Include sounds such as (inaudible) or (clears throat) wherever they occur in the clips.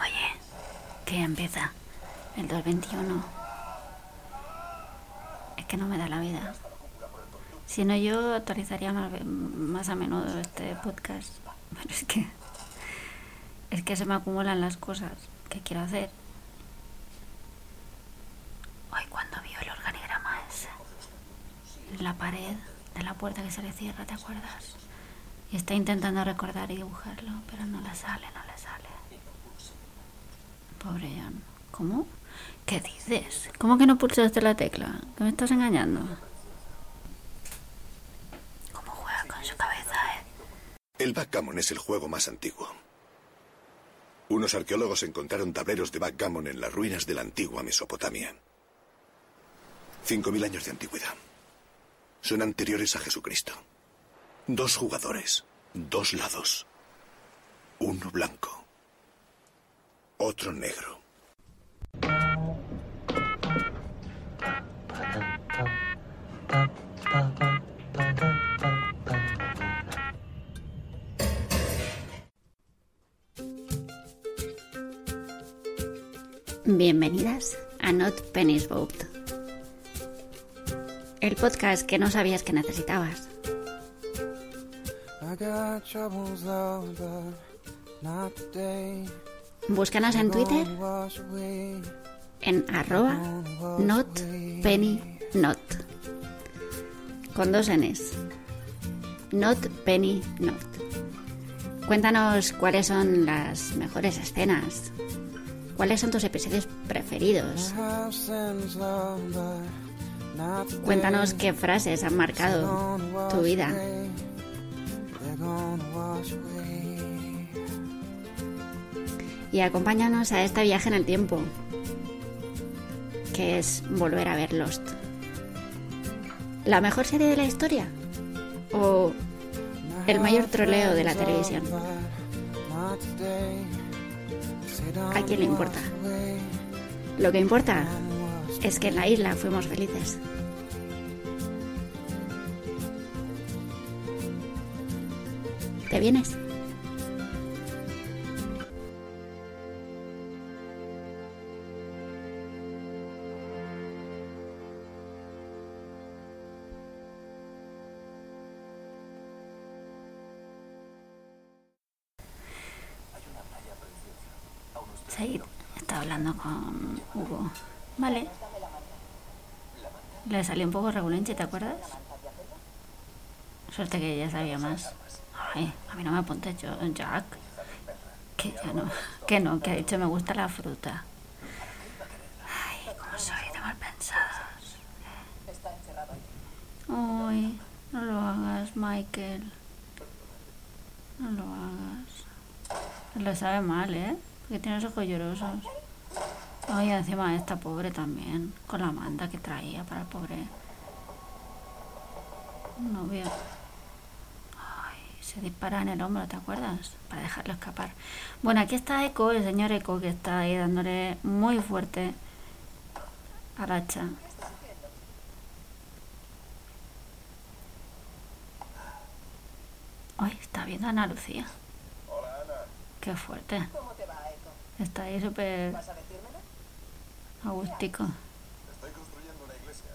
Oye, que empieza el 221. Es que no me da la vida. Si no, yo actualizaría más, más a menudo este podcast. Pero es que. Es que se me acumulan las cosas que quiero hacer. Hoy, cuando vio el organigrama ese, la pared de la puerta que se le cierra, ¿te acuerdas? Y está intentando recordar y dibujarlo, pero no le sale, no le. Pobre. ¿Cómo? ¿Qué dices? ¿Cómo que no pulsaste la tecla? ¿Que me estás engañando? ¿Cómo juega con su cabeza, eh? El backgammon es el juego más antiguo. Unos arqueólogos encontraron tableros de backgammon en las ruinas de la antigua Mesopotamia. Cinco mil años de antigüedad. Son anteriores a Jesucristo. Dos jugadores, dos lados. Uno blanco, otro negro. Bienvenidas a Not Penny's Boat. El podcast que no sabías que necesitabas. I got troubles, love, but not today. Búscanos en Twitter en arroba not penny not. Con dos Ns. Not penny not. Cuéntanos cuáles son las mejores escenas. ¿Cuáles son tus episodios preferidos? Cuéntanos qué frases han marcado tu vida. Y acompáñanos a este viaje en el tiempo, que es volver a ver Lost. ¿La mejor serie de la historia? ¿O el mayor troleo de la televisión? ¿A quién le importa? Lo que importa es que en la isla fuimos felices. ¿Te vienes? Hablando con Hugo. Vale. Le salió un poco regulenche, ¿te acuerdas? Suerte que ella sabía más. Ay, a mí no me apuntes yo, Jack. Que ya no, que no, que ha dicho me gusta la fruta. Ay, cómo soy de mal pensados. Ay, no lo hagas, Michael. No lo hagas. Le sabe mal, ¿eh? Porque tiene los ojos llorosos. Ay, encima esta pobre también, con la manta que traía para el pobre novio. Ay, se dispara en el hombro, ¿te acuerdas? Para dejarlo escapar. Bueno, aquí está Echo, el señor Echo, que está ahí dándole muy fuerte al hacha. Ay, está viendo a Ana Lucía. Qué fuerte. ¿Cómo te va, Eco? Está ahí súper ¿Vas a decírmelo? agústico. Estoy construyendo una iglesia.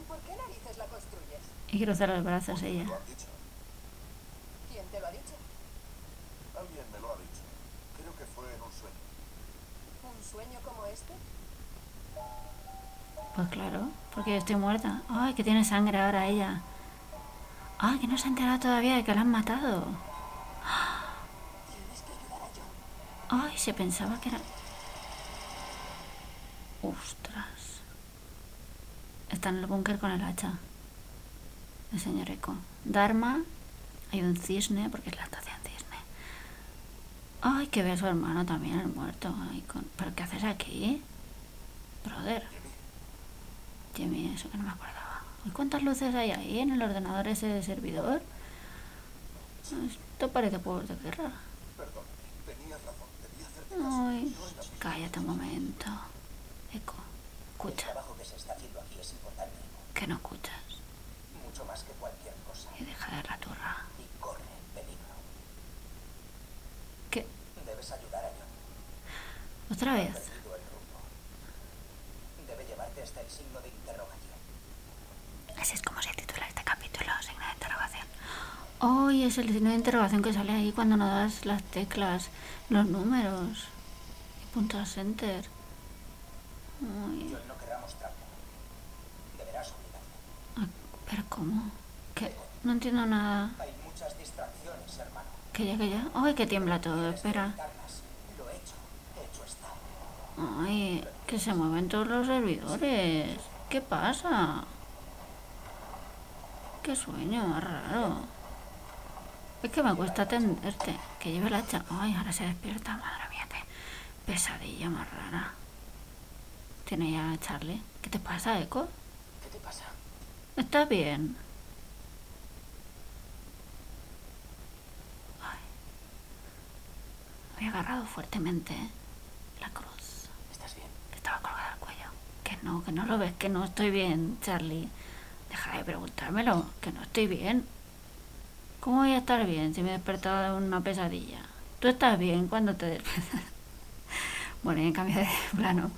¿Y por qué narices la construyes? Y cruza los brazos ella. Lo. ¿Quién te lo ha dicho? Alguien me lo ha dicho. Creo que fue en un sueño. ¿Un sueño como este? Pues claro, porque yo estoy muerta. Ay, que tiene sangre ahora ella. Ay, que no se ha enterado todavía de que la han matado. Tienes que ayudar a John. Ay, se pensaba que era... Ostras. Está en el búnker con el hacha. El señor Eco. Dharma. Hay un cisne, porque es la estación cisne. Ay, que ve a su hermano también, el muerto. Ay, con... ¿Pero qué haces aquí? Brother. Jimmy, eso que no me acordaba. ¿Y cuántas luces hay ahí en el ordenador ese de servidor? Esto parece juegos de guerra. Perdón, tenías razón. Ay, cállate un momento. Eco, escucha. trabajo que se está haciendo aquí es importante, Que no escuchas. mucho más que cualquier cosa, Y deja de la turra. y corre peligro. ¿Qué? Debes Debes ayudar a John. Otra vez. perdido el rumbo. Debe llevarte hasta el signo de interrogación. Así es como se titula este capítulo, signo de interrogación. Hoy es el signo de interrogación que sale ahí cuando no das las teclas, los números. Y puntos enter. No. Deberás pero ¿cómo? ¿Qué? No entiendo nada. Hay muchas distracciones, hermano. Que ya, que ya. Ay, que tiembla todo, espera. Evitarlas. Lo hecho, hecho está. Ay, que se mueven todos los servidores. ¿Qué pasa? Qué sueño más raro. Es que me cuesta atenderte. Que lleve la hacha. Ay, ahora se despierta. Madre mía, qué pesadilla más rara. Ya a Charlie. ¿Qué te pasa, Eco? ¿Qué te pasa? ¿Estás bien? Ay. Había agarrado fuertemente la cruz. ¿Estás bien? que estaba colgada al cuello. Que no, que no lo ves, que no estoy bien, Charlie. Deja de preguntármelo, que no estoy bien. ¿Cómo voy a estar bien si me he despertado de una pesadilla? ¿Tú estás bien cuando te (laughs) despiertas? bueno, y en cambio de plano,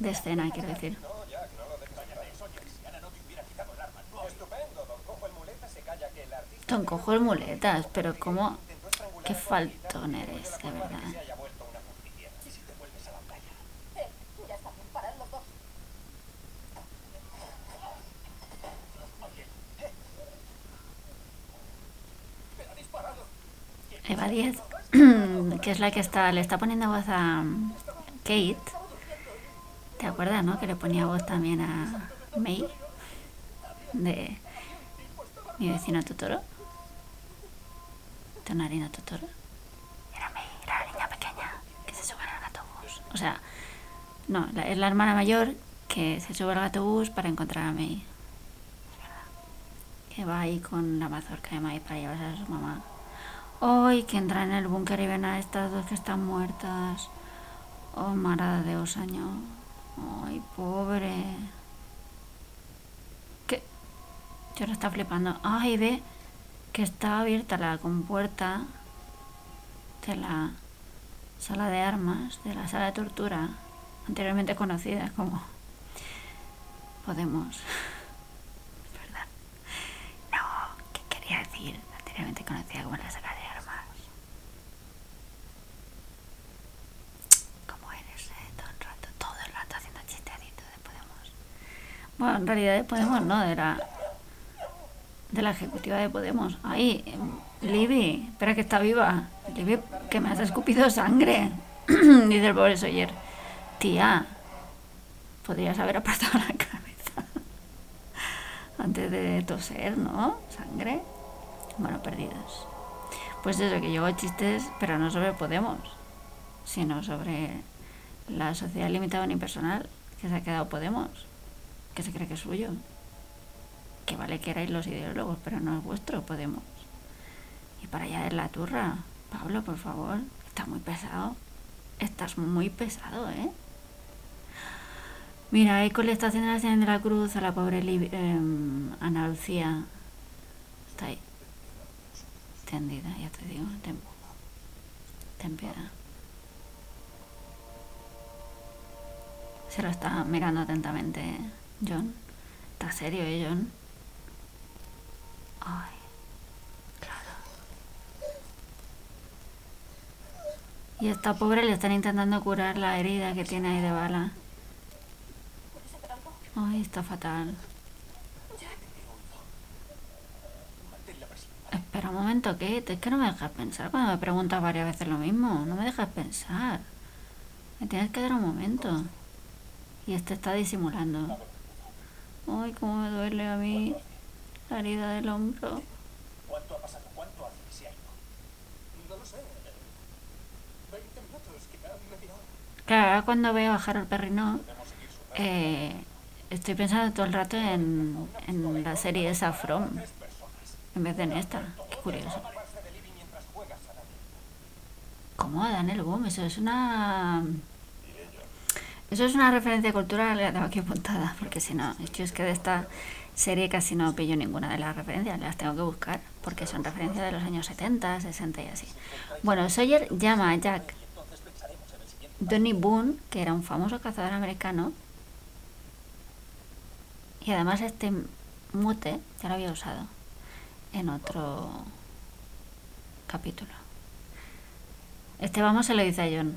de escena, quiero decir. Don Cojo el muletas, pero estrangular Qué faltón eres, de verdad. Eva 10, (clears throat) que es la que está, le está poniendo voz a mm, Kate. ¿Te acuerdas, no? Que le ponía voz también a May de mi vecino Totoro. Tonarina Totoro. Era May, era la niña pequeña que se sube al autobús. O sea, no, es la hermana mayor que se sube al autobús para encontrar a May. Que va ahí con la mazorca de May para llevarse a su mamá. Hoy que entra en el búnker y ven a estas dos que están muertas. Oh, mare de Dios, señor. Ay, pobre. ¿Qué? Yo ahora está flipando. Ay, ve que está abierta la compuerta de la sala de armas, de la sala de tortura, anteriormente conocida como Podemos. (laughs) Verdad. No, ¿qué quería decir? Anteriormente conocida como la sala de armas. ¿Cómo eres, eh? Todo el rato, todo el rato haciendo chistecitos de Podemos. Bueno, en realidad de Podemos no, de la, de la ejecutiva de Podemos. Ay, em, Libby, espera que está viva. Libby, que me has escupido sangre. (clears throat) Dice el pobre Sawyer. Tía, podrías haber apartado la cabeza (laughs) antes de toser, ¿no? Sangre. Bueno, perdidos. Pues eso, que llevo chistes, pero no sobre Podemos, sino sobre la sociedad limitada unipersonal que se ha quedado Podemos, que se cree que es suyo. Que vale que erais los ideólogos, pero no es vuestro Podemos. Y para allá de la turra, Pablo, por favor, estás muy pesado. Estás muy pesado, ¿eh? Mira, Eco le está haciendo la señal de la cruz a la pobre em, Ana Lucía. Está ahí. Tendida, ya te digo. Ten, ten piedad. Se lo está mirando atentamente John. Está serio, ¿eh, John? Ay, claro. Y esta pobre le están intentando curar la herida que tiene ahí de bala. Ay, está fatal. Espera un momento, Kate. Es que no me dejas pensar cuando me preguntas varias veces lo mismo. No me dejas pensar. Me tienes que dar un momento. Y este está disimulando. Ay, cómo me duele a mí la herida del hombro. ¿Cuánto ha pasado? ¿Cuánto hace que se ha ido? No lo sé. 20 minutos, media hora. Claro, ahora cuando veo a Harold Perrino, eh, estoy pensando todo el rato en, en la serie esa From, en vez de en esta. Qué curioso. ¿Cómo a Daniel Boom? Eso es una... Eso es una referencia cultural, la tengo aquí apuntada, porque si no, que es que de esta serie casi no pillo ninguna de las referencias, las tengo que buscar, porque son referencias de los años 70, 60 y así. Bueno, Sawyer llama a Jack Donny Boone, que era un famoso cazador americano, y además este mute ya lo había usado en otro capítulo. Este vamos se lo dice a John.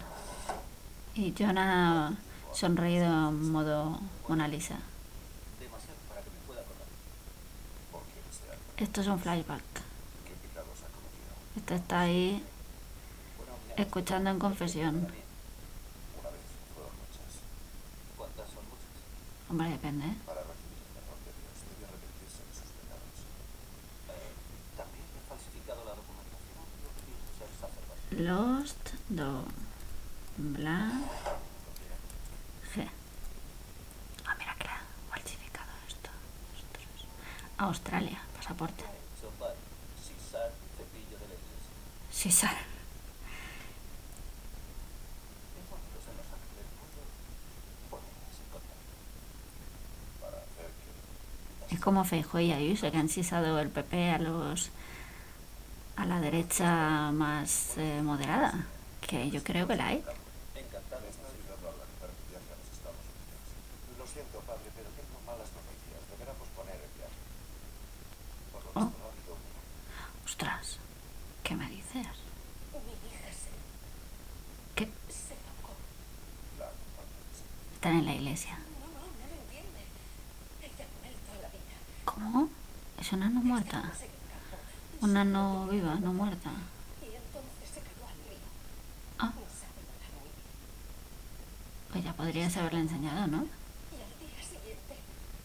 Y John ha sonreído en modo Mona Lisa. Esto es un flashback. Este está ahí escuchando en confesión. Hombre, depende. ¿eh? Para recibir el perdón de Dios debe arrepentirse de sus pecados. Eh, También he falsificado la documentación. Yo pienso ser sacerdote. Lost, do, bla, G. Ah, mira que le ha falsificado esto. Ostras. Australia, pasaporte. Chopar, sisar, cepillo de la iglesia. Sí, sale. Encuentros en Los Ángeles puedo ponerlas en contacto. Para hacer que Es como Feijóo y Ayuso, que han sisado el PP a los a la derecha más eh, moderada, que yo creo que la hay. Encantado. está ayudando a organizar mi viaje a los Estados Unidos. Lo siento, padre, pero tengo malas noticias. Deberá posponer el viaje. Por lo Oh. visto no ha habido una. Ostras, ¿qué me dices? Mi hija se, ¿Qué? se tocó. La comparsa. Están en la iglesia. No, no, no lo entiende. Ella con él toda la vida. ¿Cómo? Es una no muerta. Una no viva, no muerta. Ah. Pues ya podrías haberle enseñado, ¿no? Y al día siguiente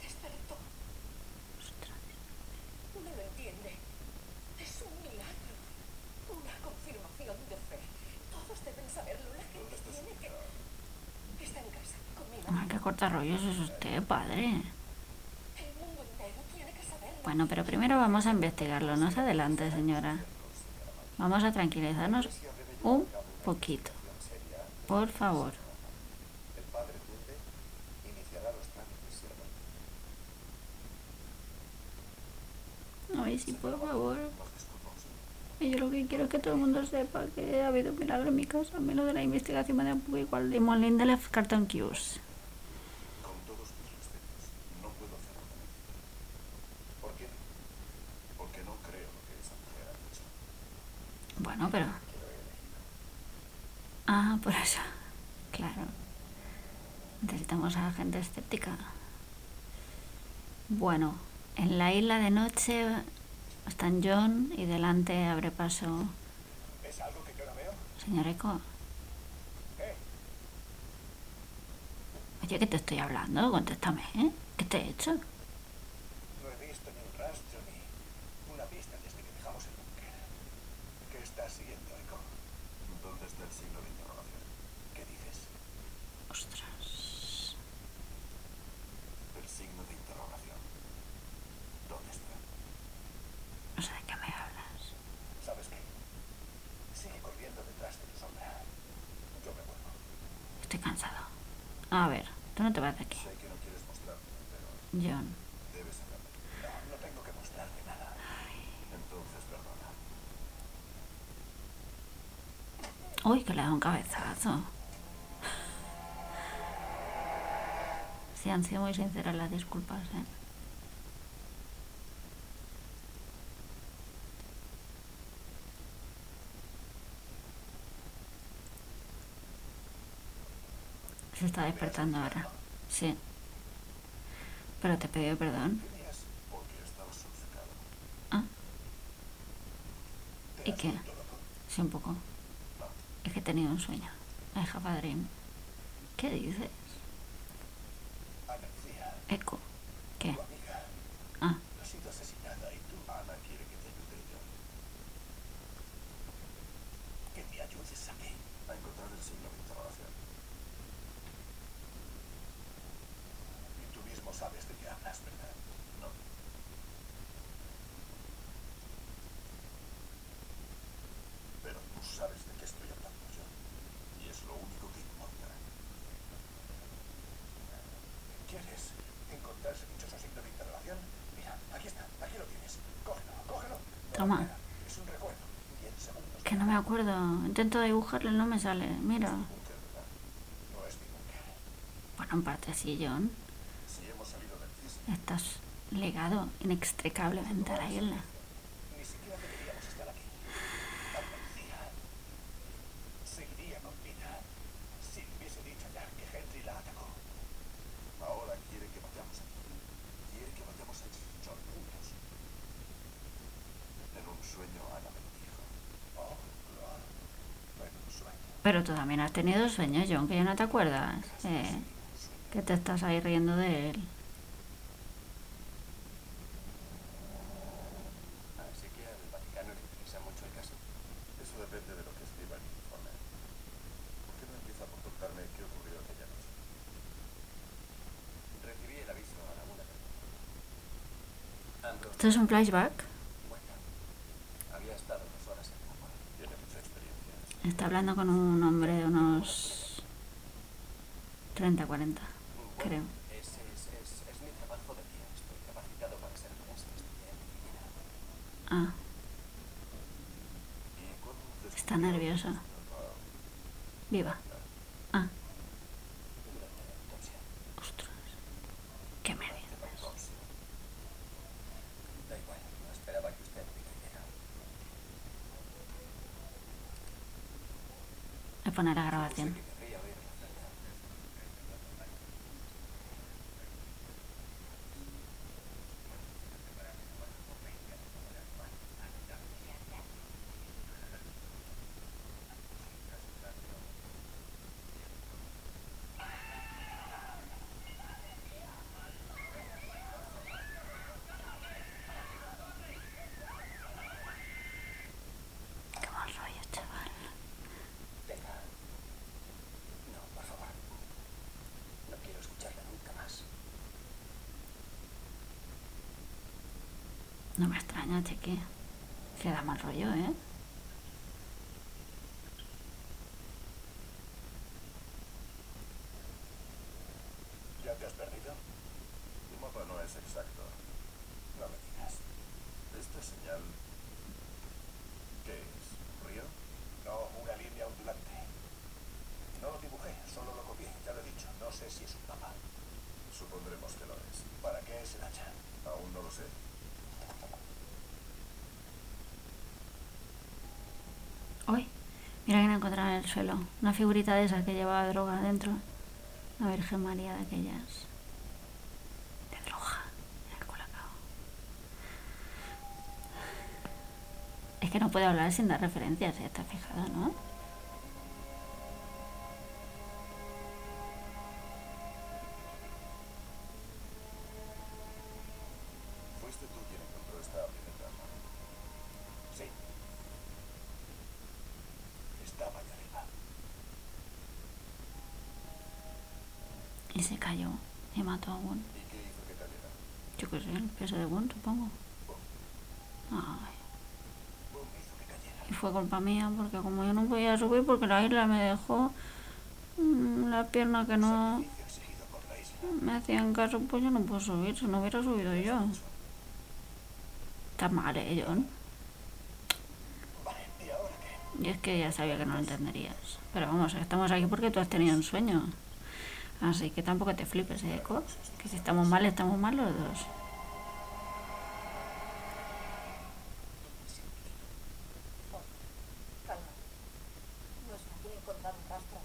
despertó. Ostras. No lo entiende. Es un milagro. Una confirmación de fe. Todos deben saberlo. La gente tiene que... Está en casa con mi mamá. Ay, qué corta rollos es usted, padre. Que. Bueno, pero primero vamos a investigarlo. No se adelante, señora. Vamos a tranquilizarnos un poquito. Por favor. Ay, sí, por favor. Y yo lo que quiero es que todo el mundo sepa que ha habido milagro en mi casa. Lo de la investigación me da un poco igual. De Molin de la Carton Cues. Con todos mis respetos, no puedo hacer lo que necesito. ¿Por qué? Porque no creo lo que esa mujer ha dicho. Bueno, pero... Ah, por eso. Claro. Necesitamos a Bueno, en la isla de noche están John y delante abre paso ¿Es algo que yo no veo? señor Eco. ¿Eh? Oye, que te estoy hablando, contéstame, ¿eh? ¿Qué te he hecho? No he visto ni un rastro ni una pista desde que dejamos el búnker. ¿Qué estás siguiendo, Echo? ¿Dónde está el signo de interrogación? ¿Qué dices? Ostras. El signo de interrogación. ¿Dónde está? No sé de qué me hablas. ¿Sabes qué? Sigue corriendo detrás de tu sombra. Yo me vuelvo. Estoy cansado. A ver, tú no te vas de aquí. Sé que no quieres mostrarme, pero John. debes saberlo. No, no tengo que mostrarte nada. Entonces, perdona. Uy, que le da un cabezazo. Sí, han sido muy sinceras las disculpas, ¿eh? Se está despertando ahora. Sí. Pero te pidió perdón. Ah. ¿Y qué? Sí, un poco. Es que he tenido un sueño. I have a dream. ¿Qué dices? Eco. ¿Qué? tu amiga, Ah, ha sido asesinada y tú, Ana quiere que te ayude yo que me ayudes a qué. a encontrar el signo de interrogación. Y tú mismo sabes de qué hablas, ¿verdad? No. Pero tú sabes de qué estoy hablando yo. Y es lo único que importa. ¿Quieres encontrar ese dichoso signo de interrogación? no me acuerdo. Intento dibujarlo no me sale. Mira. Bueno, en parte sí, John. Estás ligado inextricablemente a la isla. ni siquiera deberíamos estar aquí. Andalucía seguiría con vida si le hubiese dicho a Jack que Henry la atacó. Ahora quiere que vayamos allí. Quiere que vayamos allí, John, juntos. En un sueño Ana me lo dijo. Oh, claro. En un sueño. Pero tú también has tenido sueños, John, que ya no te acuerdas. Eh, que te estás ahí riendo de él. Así que al Vaticano hablando con un hombre de unos 30, 40, creo. Ese es, es, es mi trabajo de día. Estoy capacitado para ser prensa. Estudié en medicina. Ah, ¿Y cuándo está nervioso. Viva. Ah, Durante la autopsia. ostras. ¿Qué me dices? Da igual, no esperaba que usted me creyera. Me pone la grabación. Que querría oír la verdad. Qué mal rollo, chaval. Venga. No, por favor. No quiero escucharla nunca más. No me extraña, cheque. Que da mal rollo, ¿eh? ¿Ya te has perdido? Tu mapa no es exacto. No me digas. ¿Esta señal qué es? ¿Un río? No, una línea ondulante. No lo dibujé, solo lo copié. Ya lo he dicho, no sé si es un mapa. Supondremos que lo es. ¿Para qué es el hacha? Aún no lo sé. Uy, mira que me encontrado en el suelo. Una figurita de esas que llevaba droga adentro. Una Virgen María de aquellas. De droga. En el colacao. Es que no puede hablar sin dar referencias, ¿eh? ¿Estás fijado, no? Fue culpa mía, porque como yo no podía subir, porque la isla me dejó mm, la pierna que no me hacían caso, pues yo no puedo subir, si no hubiera subido yo. Está mal, ¿eh, John? ¿y es que ya sabía que no lo entenderías. Pero vamos, estamos aquí porque tú has tenido un sueño. Así que tampoco te flipes, ¿eh? Que si estamos mal, estamos mal los dos. Calma. No es fácil encontrar un rastro.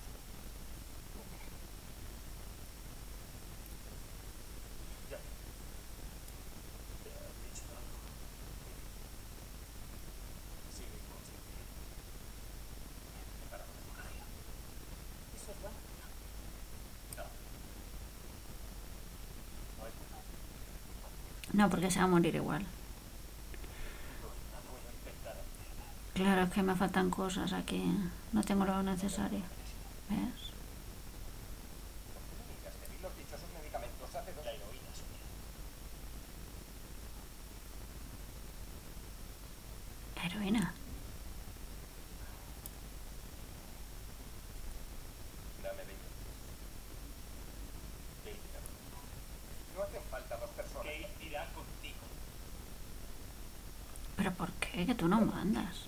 Ya. Te ha dicho algo. Sigue inconsciente. Preparado de coraje. Eso es bueno. No. No es bueno. No, porque se va a morir igual. Claro, es que me faltan cosas aquí. No tengo lo necesario. ¿Ves? Enrique, tú no mandas.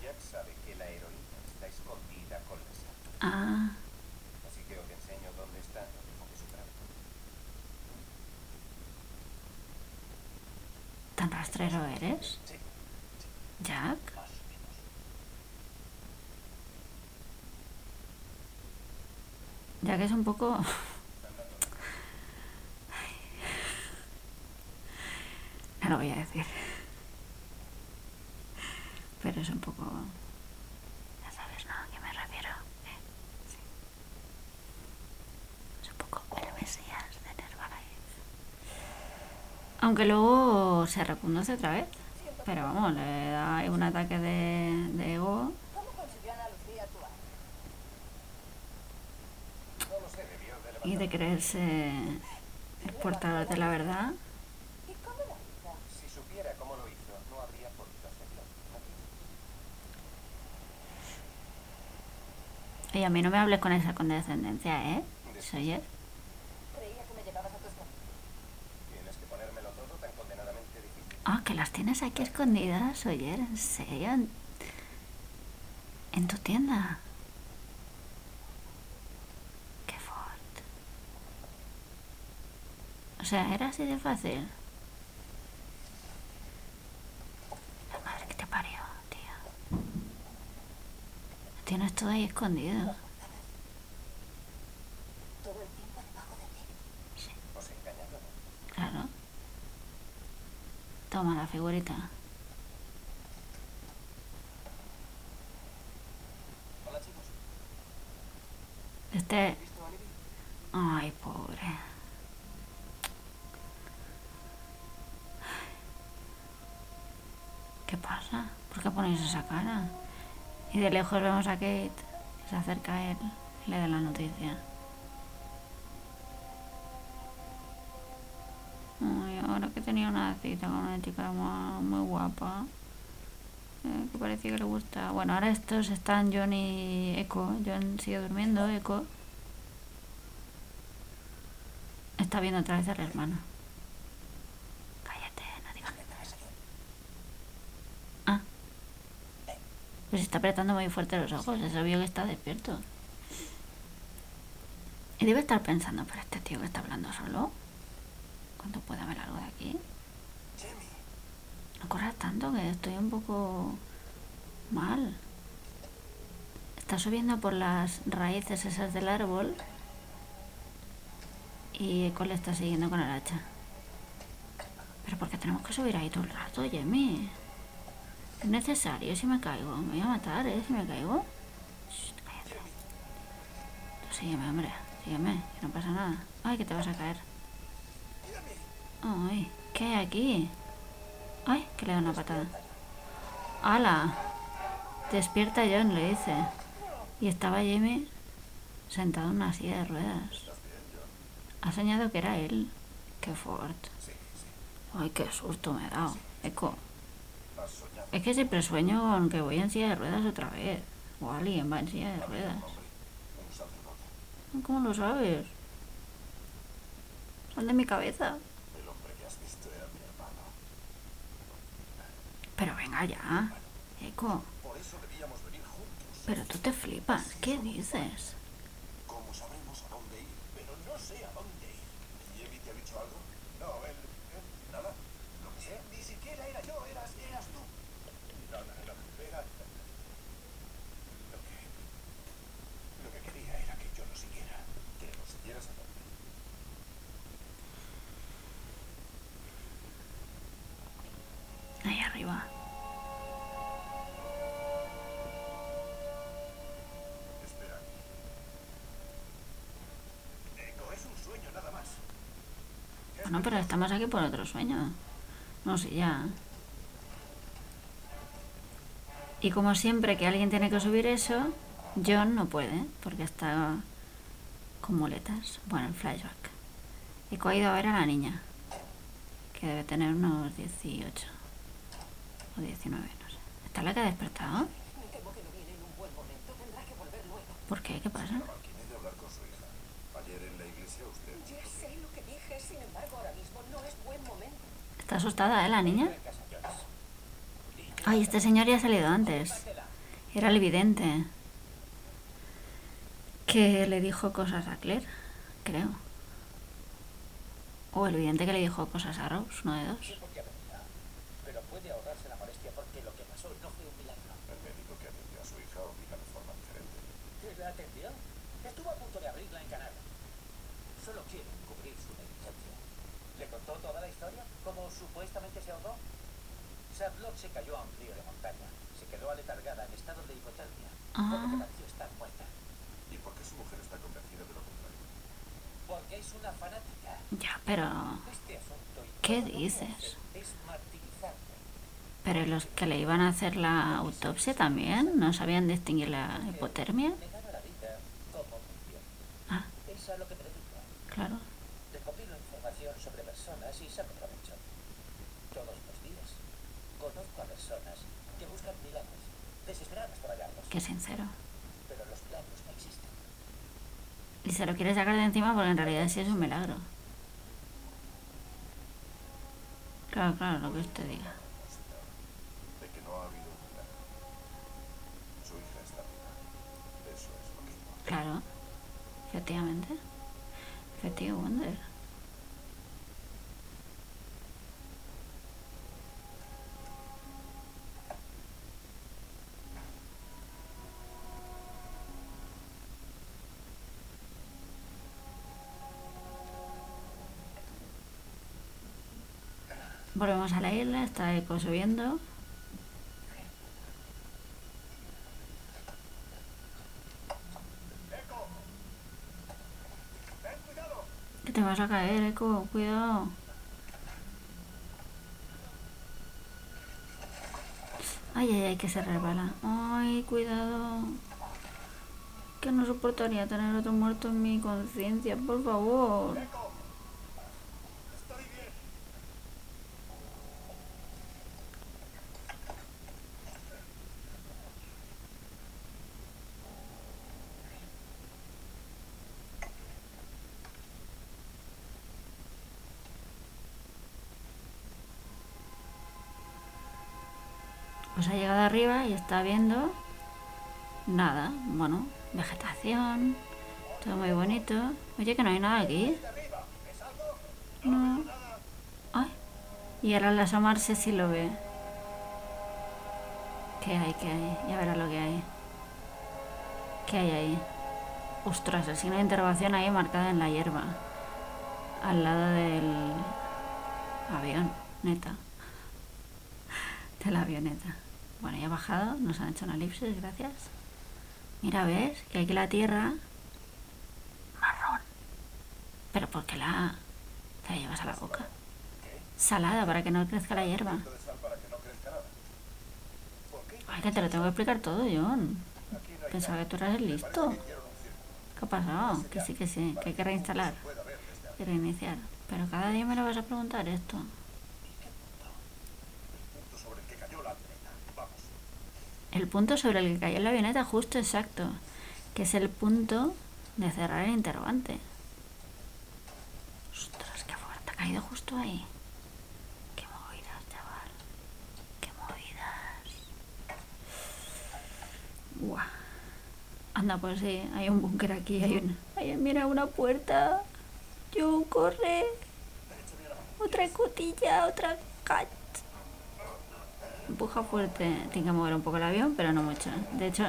Jack sabe que la heroína está escondida con la sal. Ah. Así que os enseño dónde está su ¿Tan rastrero eres? Sí. Jack. Jack es un poco... (laughs) no lo voy a decir. Pero es un poco... Ya sabes, ¿no? ¿A qué me refiero? ¿Eh? Sí. Es un poco el Mesías de Herbalife. Aunque luego se reconduce otra vez. Pero vamos, le da ahí un ataque de, de ego. Y de creerse el portador de la verdad. ¿Y cómo lo hizo? Si supiera cómo lo hizo, no habría podido hacerlo. Y a mí no me hables con esa condescendencia, ¿eh? Soy Creía que me llevabas a tu escondite. Tienes que ponérmelo todo tan condenadamente difícil. Ah, que las tienes aquí escondidas, oye, ¿en serio? ¿En, en tu tienda? Qué fuerte. O sea, era así de fácil. La madre que te parió, tío. Todo ahí escondido. Todo el tiempo debajo de ti. Os he engañado. Claro. Toma la figurita. Hola chicos, Este... Ay, pobre. ¿Qué pasa? ¿Por qué ponéis esa cara? Y de lejos vemos a Kate, que se acerca a él y le da la noticia. Ay, ahora que tenía una cita con una chica muy, guapa, eh, que parecía que le gusta. Bueno, ahora estos están John y Echo. John sigue durmiendo, Echo está viendo otra vez al hermano. Cállate, no digas Ah. Pues está apretando muy fuerte los ojos, es obvio que está despierto. Y debe estar pensando, pero este tío que está hablando solo, ¿cuándo pueda ver algo de aquí? No corras tanto, que estoy un poco mal. Está subiendo por las raíces esas del árbol y Eco le está siguiendo con el hacha. Pero ¿por qué tenemos que subir ahí todo el rato, Jamie? Es necesario, si me caigo. Me voy a matar, ¿eh? Si me caigo. Shh, cállate. Tú sígueme, hombre. Sígueme, que no pasa nada. Ay, que te vas a caer. Ay, ¿qué hay aquí? Ay, que le da una patada. ¡Hala! Despierta John, le dice. Y estaba Jamie sentado en una silla de ruedas. Ha soñado que era él. Qué fuerte. Ay, qué susto me he dado. Eco. Es que siempre sueño con que voy en silla de ruedas otra vez. O alguien va en silla de ruedas. ¿Cómo lo sabes? Son de mi cabeza. Pero venga ya. Eco. Pero tú te flipas. ¿Qué dices? Bueno, pero estamos aquí por otro sueño. No sé, ya. Y como siempre que alguien tiene que subir eso, John no puede, porque está con muletas. Bueno, el flashback. Y ha ido a ver a la niña, que debe tener unos 18 o 19, no sé. ¿Está la que ha despertado? Que no que. ¿Por qué? ¿Qué pasa? Ayer en la iglesia usted... Ya sé lo que dije, sin embargo, ahora mismo no es buen momento. Está asustada, ¿eh, la niña? Ay, este señor ya ha salido antes. Era el vidente. que le dijo cosas a Claire, creo. O el vidente que le dijo cosas a Rose, uno de dos. Tiempo que avenida. Pero puede ahorrarse la molestia porque lo que pasó no fue un milagro. El médico que atendió a su hija opina de forma diferente. ¿Que la atendió? Estuvo a punto de abrirla. Solo quiere cubrir su negligencia. ¿Le contó toda la historia? ¿Cómo supuestamente se ahogó? Charlotte se cayó a un río de montaña. Se quedó aletargada en estado de hipotermia. Por lo que Ah. pareció estar muerta. ¿Y por qué su mujer está convencida de lo contrario? Porque es una fanática. Ya, pero... Este asunto ¿Qué dices? Es. Pero los que le iban a hacer la autopsia también no sabían distinguir la hipotermia. Negar a la vida como función. Ah, Es a lo que me dedico. Claro. Recopilo información sobre personas y saco provecho. Todos los días conozco a personas que buscan milagros, desesperadas por hallarlos. Qué sincero. Pero los milagros no existen. Y se lo quiere sacar de encima porque en realidad sí es un milagro. Claro, claro, lo que usted diga. Claro, efectivamente. Efectivo Wonder. Volvemos a la isla, está Eco subiendo. Vas a caer, Eco, cuidado. Ay, ay, ay, que se resbala. Ay, cuidado. Que no soportaría tener otro muerto en mi conciencia, por favor. Pues ha llegado arriba y está viendo nada. Bueno, vegetación, todo muy bonito. Oye, que no hay nada aquí. No. Ay. Y ahora al asomarse sí lo ve. ¿Qué hay? ¿Qué hay? Ya verá lo que hay. ¿Qué hay ahí? Ostras, el signo de interrogación ahí marcado en la hierba. Al lado del avión, neta. (laughs) De la avioneta. Bueno, ya ha bajado, nos han hecho una elipsis, gracias. Mira, ¿ves? Que aquí la tierra... Marrón. Pero ¿por qué la... te la llevas a la boca? Salada, para que no crezca la hierba. Ay, que te lo tengo que explicar todo, John. Pensaba que tú eras el listo. ¿Qué ha pasado? Que sí, que sí, que hay que reinstalar y reiniciar. Pero cada día me lo vas a preguntar esto. punto sobre el que cayó la avioneta. Vamos. El punto sobre el que cayó la avioneta, justo exacto. Que es el punto de cerrar el interrogante. Ostras, qué fuerte. Ha caído justo ahí. Qué movidas, chaval. Qué movidas. Buah. Anda, pues sí, hay un búnker aquí. Hay una. Mira, una puerta. Yo, corre. Otra cotilla, otra cat. Empuja fuerte. Tiene que mover un poco el avión, pero no mucho. De hecho,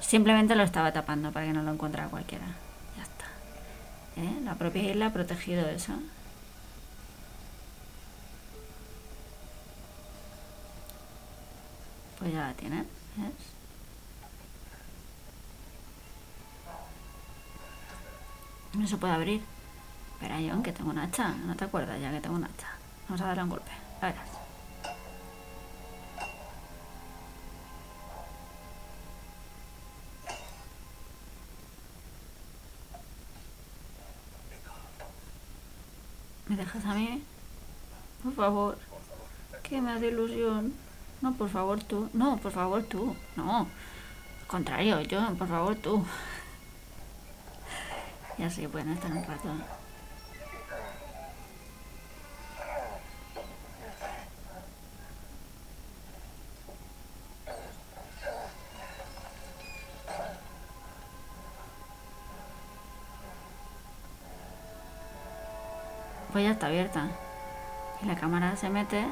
simplemente lo estaba tapando para que no lo encontrara cualquiera. Ya está. ¿Eh? La propia isla ha protegido eso. Pues ya la tiene. ¿Ves? No se puede abrir. Espera, John, que tengo un hacha. ¿No te acuerdas ya que tengo un hacha? Vamos a darle un golpe. A verás. ¿Me dejas a mí? Por favor. Que me hace ilusión. No, por favor tú. No, por favor tú. No. Al contrario, yo, por favor tú. Y así pueden estar un rato. Está abierta. Y la cámara se mete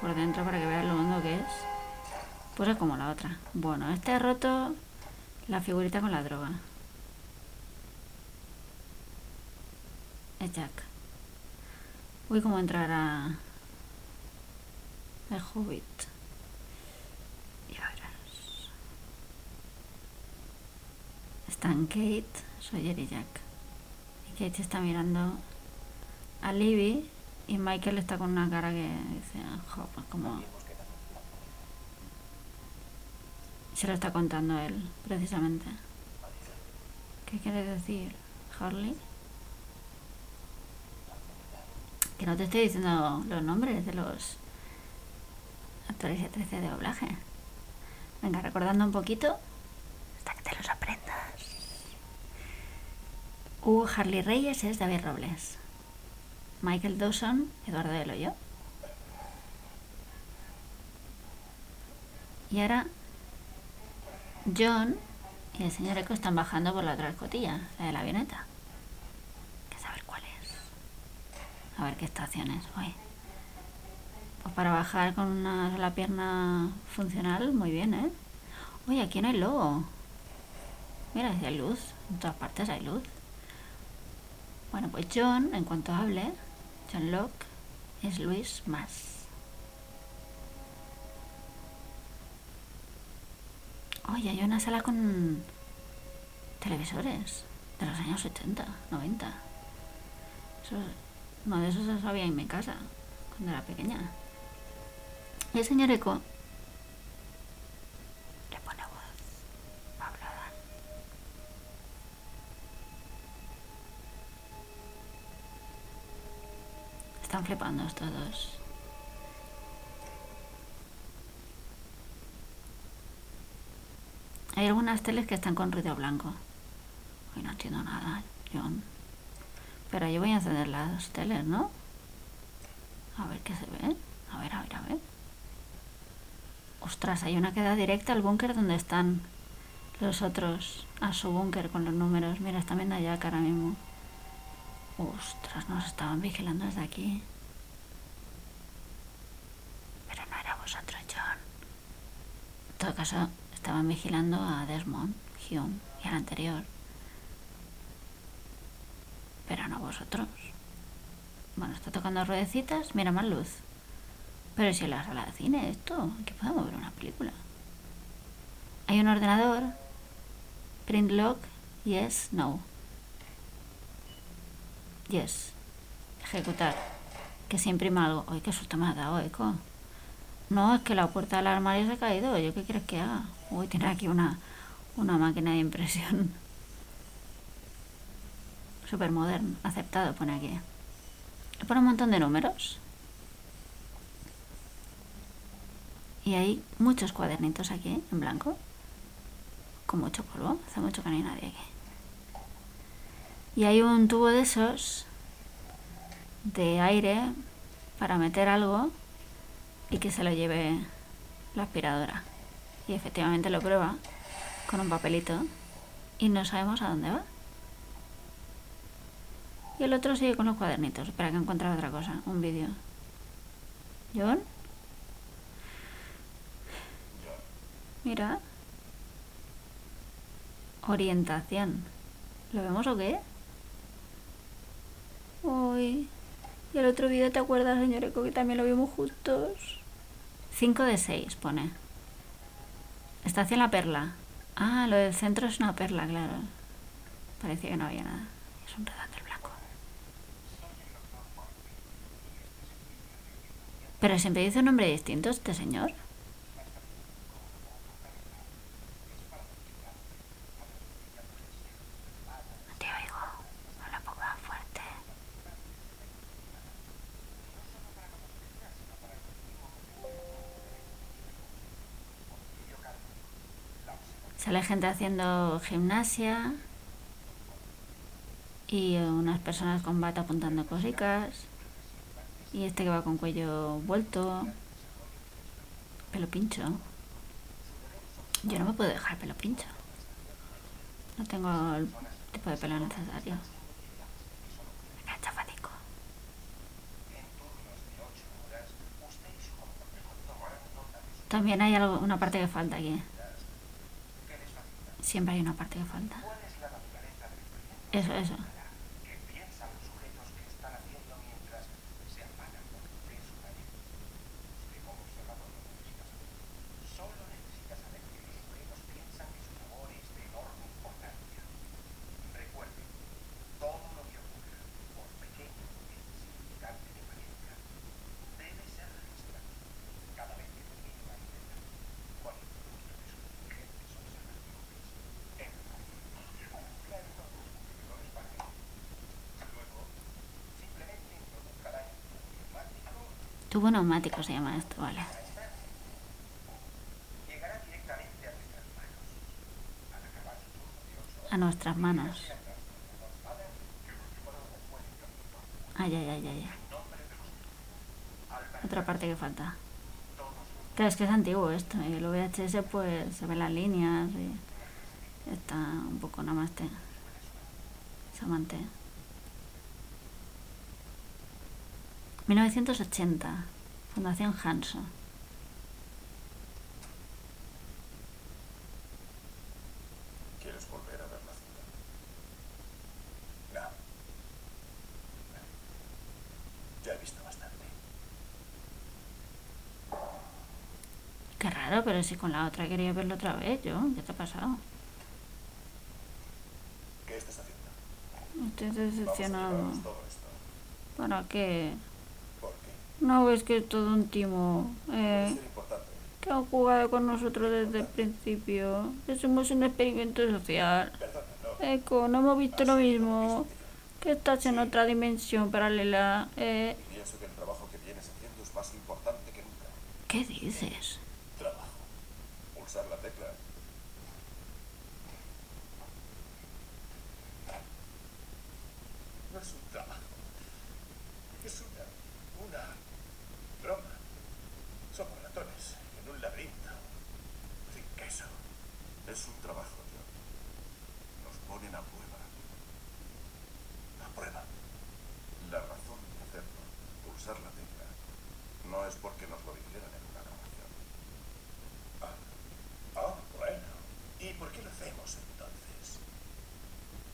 por dentro para que veas lo hondo que es. Pues es como la otra. Bueno, este ha roto la figurita con la droga. Es Jack. Uy, cómo entrar a... El Hobbit. Ya verás. Están Kate, Sawyer y Jack. Y Kate está mirando a Libby y Michael está con una cara que dice, "Jo, pues como... Se lo está contando él, precisamente. ¿Qué quiere decir, Harley? Que no te estoy diciendo los nombres de los actores y actrices de doblaje. Venga, recordando un poquito hasta que te los aprendas. Uh, Harley Reyes es David Robles. Michael Dawson, Eduardo del Hoyo. Y ahora John y el señor Echo están bajando por la otra escotilla, la de la avioneta. Que saber cuál es. A ver qué estación es. Pues para bajar con una pierna funcional, muy bien, ¿eh? Oye, aquí no hay logo. Mira, si hay luz. En todas partes hay luz. Bueno, pues John, en cuanto hable, John Locke es Luis Más. Oye, hay una sala con televisores de los años 80, 90. Eso, uno de esos los había en mi casa cuando era pequeña. Y el señor Eco le pone voz hablada. Están flipando estos dos. Hay algunas teles que están con ruido blanco. Hoy no entiendo nada. Pero yo voy a encender las teles, ¿no? A ver qué se ve. A ver, a ver, a ver. Ostras, hay una que da directa al búnker donde están los otros a su búnker con los números. Mira, están viendo allá ahora mismo. Ostras, nos estaban vigilando desde aquí. Pero no era vosotros, John. En todo caso, estaban vigilando a Desmond, Hume y al anterior. Pero no vosotros. Bueno, está tocando ruedecitas, mira más luz. Pero si en la sala de cine esto, aquí podemos ver una película. Hay un ordenador, print lock, yes, no. Yes, ejecutar. Que se imprima algo. Ay, qué susto me ha dado, Eco. No, es que la puerta del armario se ha caído. ¿Yo qué quieres que haga? Uy, tiene aquí una, una máquina de impresión. (laughs) Super moderno. Aceptado, pone aquí. Pone un montón de números. Y hay muchos cuadernitos aquí, en blanco. Con mucho polvo. Hace mucho que no hay nadie aquí. Y hay un tubo de esos de aire para meter algo y que se lo lleve la aspiradora. Y efectivamente lo prueba con un papelito y no sabemos a dónde va. Y el otro sigue con los cuadernitos. Espera que encuentre otra cosa, un vídeo. ¿John? Mira. Orientación. ¿Lo vemos o qué? Uy. Y el otro vídeo, ¿te acuerdas, señor Eco, que también lo vimos juntos? 5 de 6, pone. Estación La Perla. Ah, lo del centro es una perla, claro. Parecía que no había nada. Es un redondo el blanco. Pero siempre dice un nombre distinto este señor. Sale gente haciendo gimnasia y unas personas con bata apuntando cositas y este que va con cuello vuelto, pelo pincho. Yo no me puedo dejar pelo pincho. No tengo el tipo de pelo necesario. También hay algo, una parte que falta aquí. Siempre hay una parte que falta. Eso, eso. ¿Qué piensan los sujetos que están haciendo mientras se afanan por cumplir su tarea? Usted como observador no necesita saber. Solo necesita saber que los sujetos piensan que su labor es de enorme importancia. Recuerde, todo lo que ocurra, por pequeño e insignificante que parezca, debe ser registrado. Cada vez que termine la libertad, con el gusto de sus diligentes observaciones. En Claro, no, que no les parece. Luego, simplemente introduzca la neumático Tubo neumático se llama esto, vale. a nuestras manos. Ay, ay, ay, ay. Otra parte que falta. Claro, es que es antiguo esto. Y el VHS pues se ven las líneas y está un poco namaste. Samante. 1980. Fundación Hanso. ¿Quieres volver a ver la ciudad? No. Ya he visto bastante. Qué raro, pero si con la otra quería verlo otra vez yo. ¿Qué te ha pasado? ¿Qué estás haciendo? Estoy decepcionado. ¿Para qué? No ves que es todo un timo. Eh, que han jugado con nosotros desde el principio. Que somos un experimento social. Eco, no hemos visto lo mismo. Que estás en otra dimensión paralela. Eh, Pienso que el trabajo que vienes haciendo es más importante que nunca. ¿Qué dices? Trabajo. Pulsar la tecla. No es un trabajo. Es una. una. broma. Somos ratones en un laberinto. Sin queso. Es un trabajo, John. Nos ponen a prueba. A prueba. La razón de hacerlo, pulsar la tecla, no es porque nos lo dijeran en una grabación. Ah, ah, bueno. ¿Y por qué lo hacemos entonces?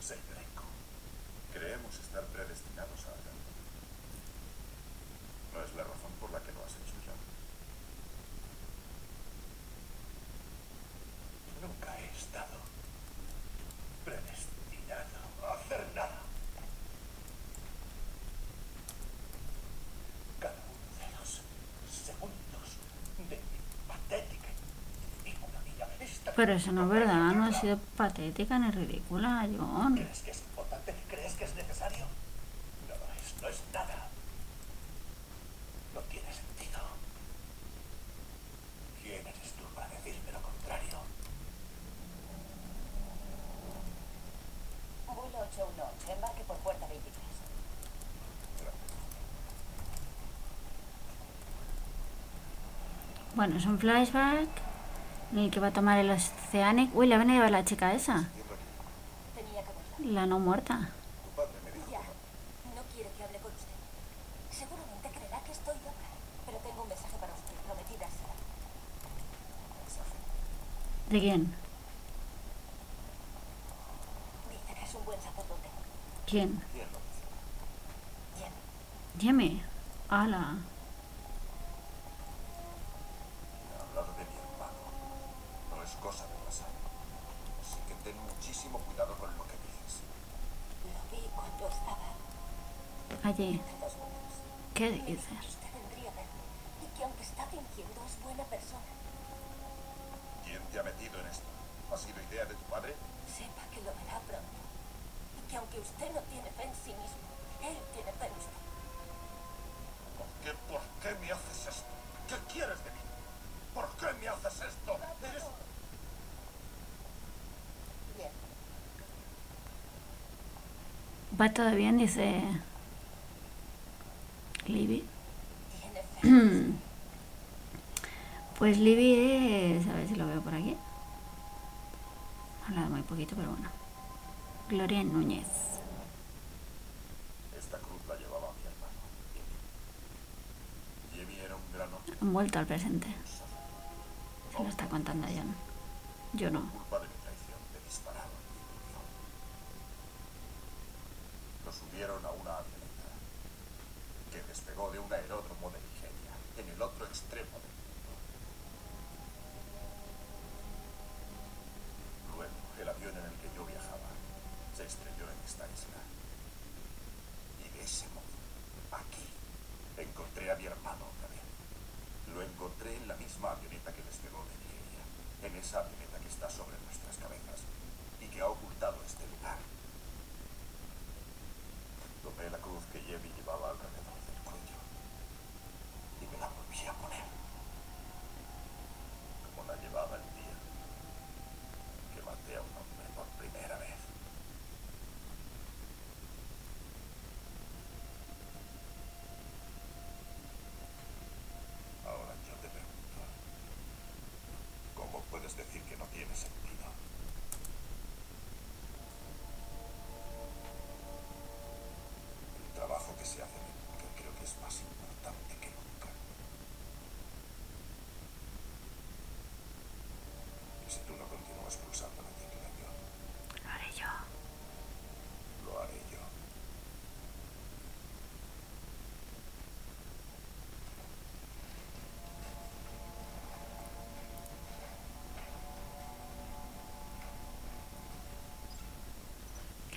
Señor Eco, estar predestinados a hacerlo. No es la razón por la que lo has hecho, John. Nunca he estado predestinado a hacer nada. Cada uno de los segundos de mi patética y ridícula vida está Pero eso no es verdad, no ha sido patética ni ridícula, John. ¿Crees que es importante? ¿Crees que es necesario? No lo es, no es nada. No tiene sentido. ¿Quién eres tú para decirme lo contrario? Vuelo 818, embarque por puerta 23. Bueno, es un flashback en el que va a tomar el Oceanic. Uy, le van a llevar la chica esa. La no muerta. ¿De quién? Dice que es un buen sacerdote. ¿Quién? Jen. Jimmy. Ala. Allí. ¿Qué dices? usted vendría a verme y que aunque está fingiendo es buena persona. ¿Quién te ha metido en esto? ¿Ha sido idea de tu padre? Sepa que lo verá pronto. Y que aunque usted no tiene fe en sí mismo, él tiene fe en usted. ¿Por qué, por qué me haces esto? ¿Qué quieres de mí? ¿Por qué me haces esto? Eres... Bien. Va todo bien, dice. Libby. Tiene (clears throat) fe. Pues Libby es. A ver si lo veo por aquí. Habla muy poquito, pero bueno. Gloria Núñez. Esta cruz la llevaba mi hermano, Jimmy. Jimmy era un gran hombre. Han vuelto al presente. Se lo está contando a John. Yo no. culpa de mi traición, me dispararon y murió. Lo subieron a una despegó de un aeródromo de Nigeria, en el otro extremo del mundo. Luego, el avión en el que yo viajaba se estrelló en esta isla. Y de ese modo, aquí, encontré a mi hermano otra vez. Lo encontré en la misma avioneta que despegó de Nigeria, en esa avioneta que está sobre nuestras cabezas y que ha ocultado este lugar. Tomé la cruz que Yevi llevaba alrededor del cuello y me la volví a poner, como la llevaba el día que maté a un hombre por primera vez. Ahora yo te pregunto, ¿cómo puedes decir que no tiene sentido? El trabajo que se hace en el búnker creo que es más importante que nunca. Y si Lo haré yo. lo haré yo.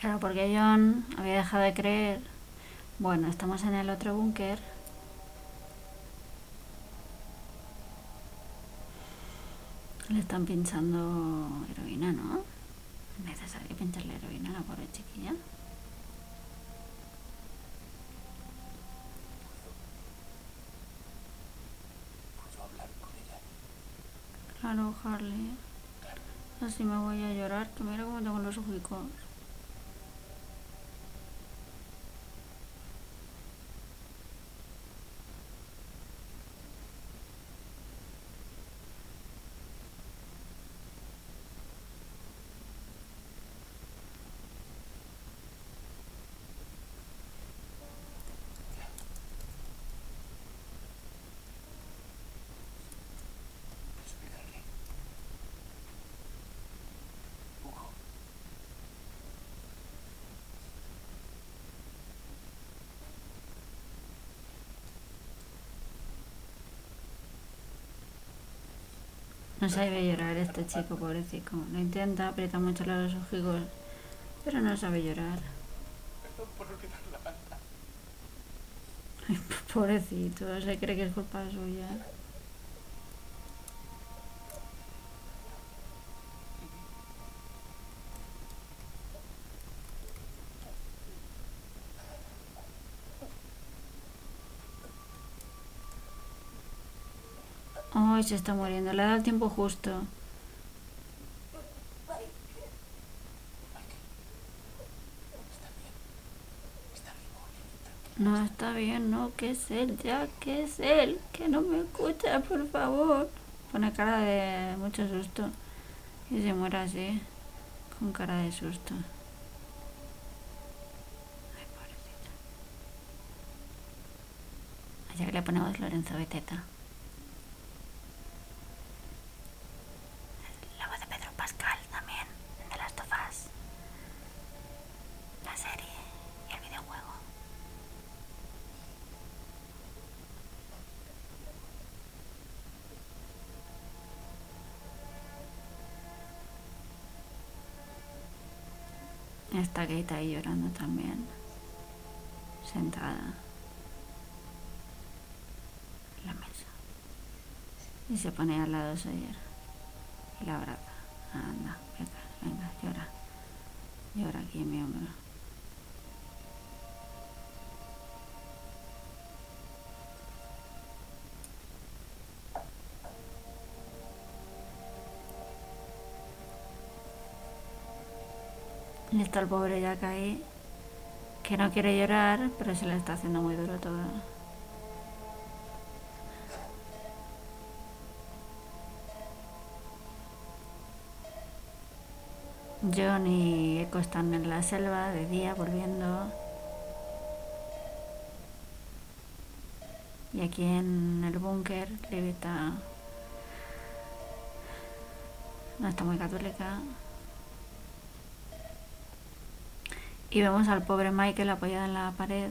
Claro, porque John había dejado de creer. Bueno, estamos en el otro búnker. Le están pinchando heroína, ¿no? Es necesario pincharle heroína a la pobre chiquilla. ¿Puedo hablar con ella? Claro, Harley. Así me voy a llorar, que mira cómo tengo los ojicos. Explicarle. Hugo. No sabe llorar este chico, pobrecito. Lo intenta, aprieta mucho los ojicos, pero no sabe llorar. Pobrecito, se cree que es culpa suya. Se está muriendo, le da el tiempo justo. No está bien, no, que es él, ya, que es él, que no me escucha, por favor. Pone cara de mucho susto y se muere así, con cara de susto. Ay, pobrecita. Allá que le ponemos Lorenzo Beteta. Está Kate ahí llorando también. Sentada. En la mesa. Y se pone al lado de Sawyer. Y la abraza. Anda, venga, venga, llora. Llora aquí mi hombro. Está el pobre Jack ahí, que no quiere llorar, pero se le está haciendo muy duro todo. John y Echo están en la selva de día volviendo. Y aquí en el búnker está no está muy católica. Y vemos al pobre Michael apoyado en la pared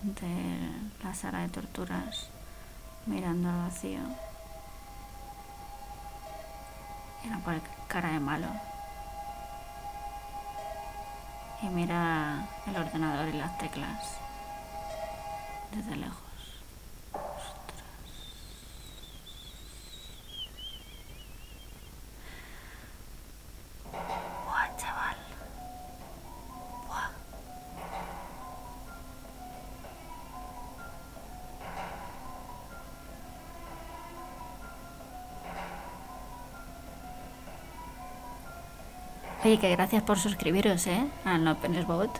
de la sala de torturas, mirando al vacío. Y no pone cara de malo. Y mira el ordenador y las teclas desde lejos. Oye, que gracias por suscribiros, ¿eh? Al No Penes Bot.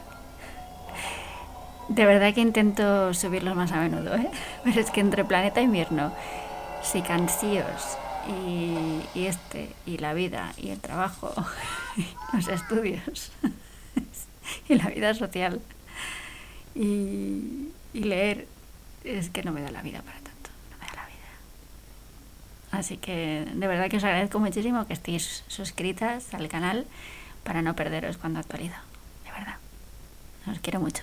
De verdad que intento subirlos más a menudo, ¿eh? (laughs) Pero es que entre Planeta Invierno, Sicansíos y, y este, y la vida, y el trabajo, y (laughs) los estudios, (laughs) y la vida social, y, y leer, es que no me da la vida para tanto, no me da la vida. Así que de verdad que os agradezco muchísimo que estéis suscritas al canal para no perderos cuando actualizo, de verdad. Os quiero mucho.